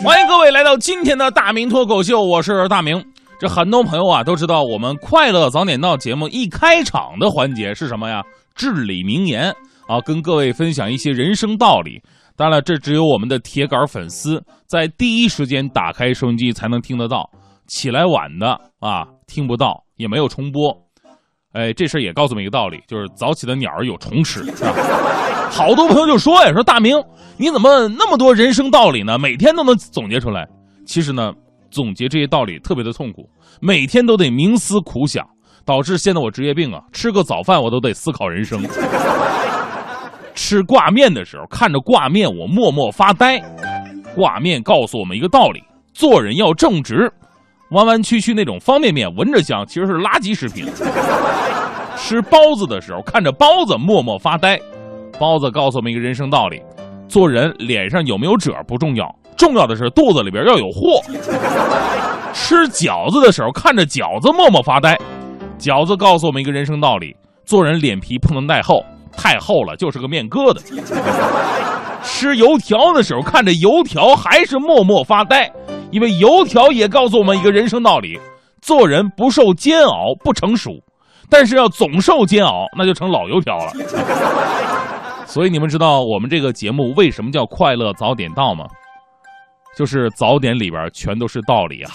欢迎各位来到今天的大明脱口秀，我是大明。这很多朋友啊都知道，我们快乐早点到节目一开场的环节是什么呀？至理名言啊，跟各位分享一些人生道理。当然了，这只有我们的铁杆粉丝在第一时间打开收音机才能听得到，起来晚的啊听不到，也没有重播。哎，这事也告诉我们一个道理，就是早起的鸟儿有虫吃，好多朋友就说呀，说大明你怎么那么多人生道理呢？每天都能总结出来。其实呢，总结这些道理特别的痛苦，每天都得冥思苦想，导致现在我职业病啊，吃个早饭我都得思考人生。吃挂面的时候，看着挂面我默默发呆。挂面告诉我们一个道理：做人要正直。弯弯曲曲那种方便面闻着香，其实是垃圾食品。吃包子的时候，看着包子默默发呆。包子告诉我们一个人生道理：做人脸上有没有褶不重要，重要的是肚子里边要有货。吃饺子的时候，看着饺子默默发呆。饺子告诉我们一个人生道理：做人脸皮不能太厚，太厚了就是个面疙瘩。吃油条的时候，看着油条还是默默发呆。因为油条也告诉我们一个人生道理：做人不受煎熬不成熟，但是要总受煎熬，那就成老油条了。所以你们知道我们这个节目为什么叫快乐早点到吗？就是早点里边全都是道理啊！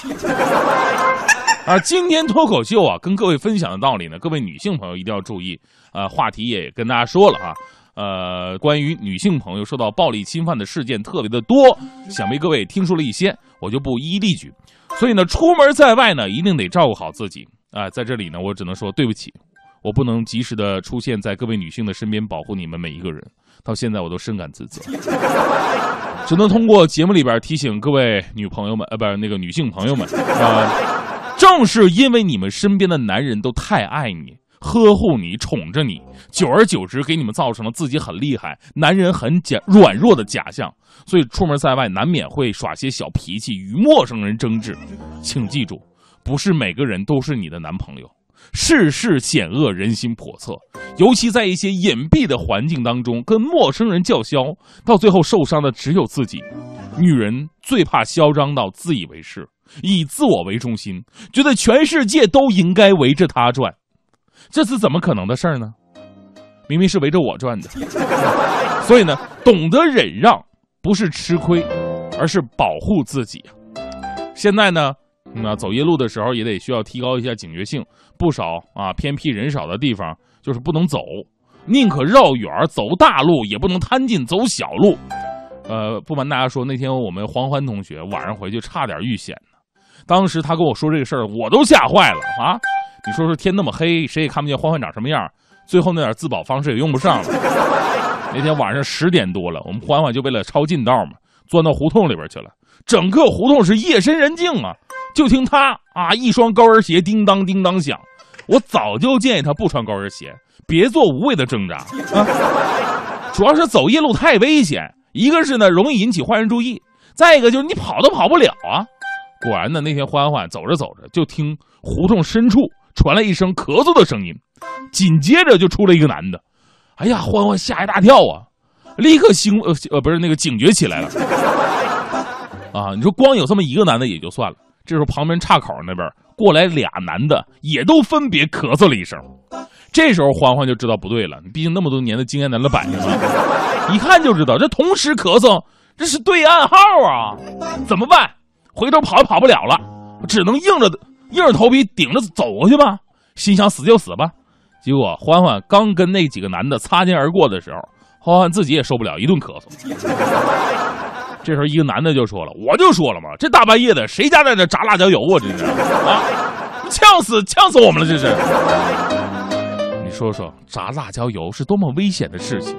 啊今天脱口秀啊，跟各位分享的道理呢，各位女性朋友一定要注意啊！话题也跟大家说了啊。呃，关于女性朋友受到暴力侵犯的事件特别的多，想必各位听说了一些，我就不一一例举。所以呢，出门在外呢，一定得照顾好自己啊。在这里呢，我只能说对不起，我不能及时的出现在各位女性的身边保护你们每一个人。到现在我都深感自责，只能通过节目里边提醒各位女朋友们，呃，不是那个女性朋友们啊，正是因为你们身边的男人都太爱你。呵护你，宠着你，久而久之，给你们造成了自己很厉害、男人很假软弱的假象，所以出门在外难免会耍些小脾气，与陌生人争执。请记住，不是每个人都是你的男朋友。世事险恶，人心叵测，尤其在一些隐蔽的环境当中，跟陌生人叫嚣，到最后受伤的只有自己。女人最怕嚣张到自以为是，以自我为中心，觉得全世界都应该围着她转。这是怎么可能的事儿呢？明明是围着我转的，所以呢，懂得忍让不是吃亏，而是保护自己现在呢，那走夜路的时候也得需要提高一下警觉性。不少啊，偏僻人少的地方就是不能走，宁可绕远走大路，也不能贪近走小路。呃，不瞒大家说，那天我们黄欢同学晚上回去差点遇险呢。当时他跟我说这个事儿，我都吓坏了啊！你说说天那么黑，谁也看不见欢欢长什么样，最后那点自保方式也用不上了。那天晚上十点多了，我们欢欢就为了抄近道嘛，钻到胡同里边去了。整个胡同是夜深人静啊，就听他啊一双高跟鞋叮当叮当响。我早就建议他不穿高跟鞋，别做无谓的挣扎啊。主要是走夜路太危险，一个是呢容易引起坏人注意，再一个就是你跑都跑不了啊。果然呢，那天欢欢走着走着，就听胡同深处。传来一声咳嗽的声音，紧接着就出来一个男的。哎呀，欢欢吓一大跳啊，立刻醒呃呃不是那个警觉起来了。啊，你说光有这么一个男的也就算了，这时候旁边岔口那边过来俩男的，也都分别咳嗽了一声。这时候欢欢就知道不对了，毕竟那么多年的经验在那摆着呢，一看就知道这同时咳嗽，这是对暗号啊！怎么办？回头跑也跑不了了，只能硬着。硬着头皮顶着走过去吧，心想死就死吧。结果欢欢刚跟那几个男的擦肩而过的时候，欢欢自己也受不了，一顿咳嗽。这时候一个男的就说了：“我就说了嘛，这大半夜的，谁家在这炸辣椒油啊？这是啊，呛死呛死我们了！这是。你说说，炸辣椒油是多么危险的事情。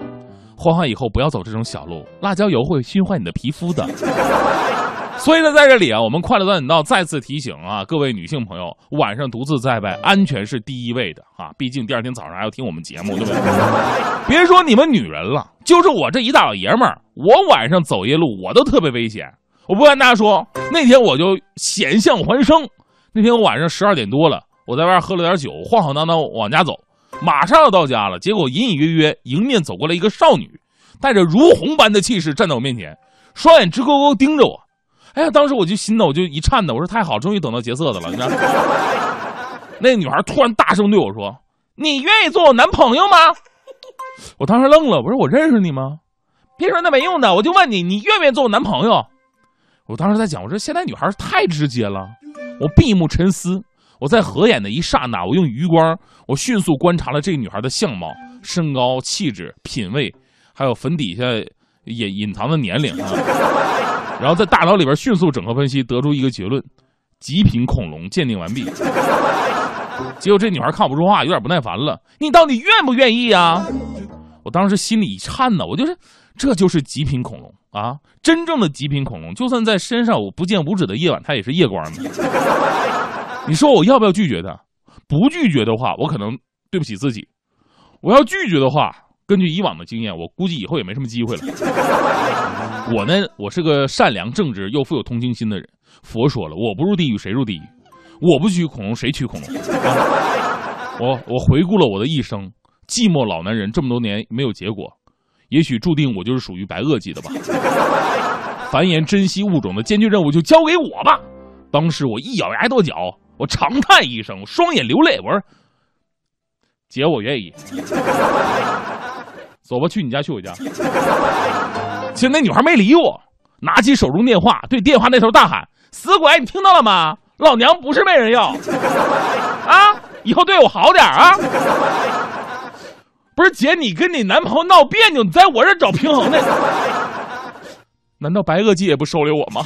欢欢以后不要走这种小路，辣椒油会熏坏你的皮肤的。”所以呢，在这里啊，我们快乐早点到再次提醒啊，各位女性朋友，晚上独自在外，安全是第一位的啊！毕竟第二天早上还要听我们节目，对不对？别说你们女人了，就是我这一大老爷们儿，我晚上走夜路，我都特别危险。我不瞒大家说，那天我就险象环生。那天我晚上十二点多了，我在外喝了点酒，晃晃荡荡往家走，马上要到家了，结果隐隐约约迎面走过来一个少女，带着如虹般的气势站在我面前，双眼直勾勾盯着我。哎呀，当时我就心呢，我就一颤的，我说太好，终于等到劫色的了。你知道，那女孩突然大声对我说：“你愿意做我男朋友吗？”我当时愣了，我说：“我认识你吗？”别说那没用的，我就问你，你愿不愿意做我男朋友？我当时在讲，我说现在女孩太直接了。我闭目沉思，我在合眼的一刹那，我用余光，我迅速观察了这个女孩的相貌、身高、气质、品味，还有粉底下隐隐藏的年龄啊。然后在大脑里边迅速整合分析，得出一个结论：极品恐龙鉴定完毕。结果这女孩看我不说话，有点不耐烦了。你到底愿不愿意啊？我当时心里一颤呢，我就是，这就是极品恐龙啊！真正的极品恐龙，就算在身上我不见五指的夜晚，它也是夜光的。你说我要不要拒绝他？不拒绝的话，我可能对不起自己；我要拒绝的话，根据以往的经验，我估计以后也没什么机会了。我呢，我是个善良、正直又富有同情心的人。佛说了，我不入地狱谁入地狱？我不娶恐龙谁娶恐龙？我我回顾了我的一生。寂寞老男人这么多年没有结果，也许注定我就是属于白垩纪的吧。繁衍珍稀物种的艰巨任务就交给我吧。当时我一咬牙跺脚，我长叹一声，双眼流泪，我说：“姐，我愿意。”走吧，去你家，去我家。其实那女孩没理我，拿起手中电话，对电话那头大喊：“死鬼，你听到了吗？老娘不是没人要啊！以后对我好点啊！”不是姐，你跟你男朋友闹别扭，你在我这找平衡呢？难道白垩纪也不收留我吗？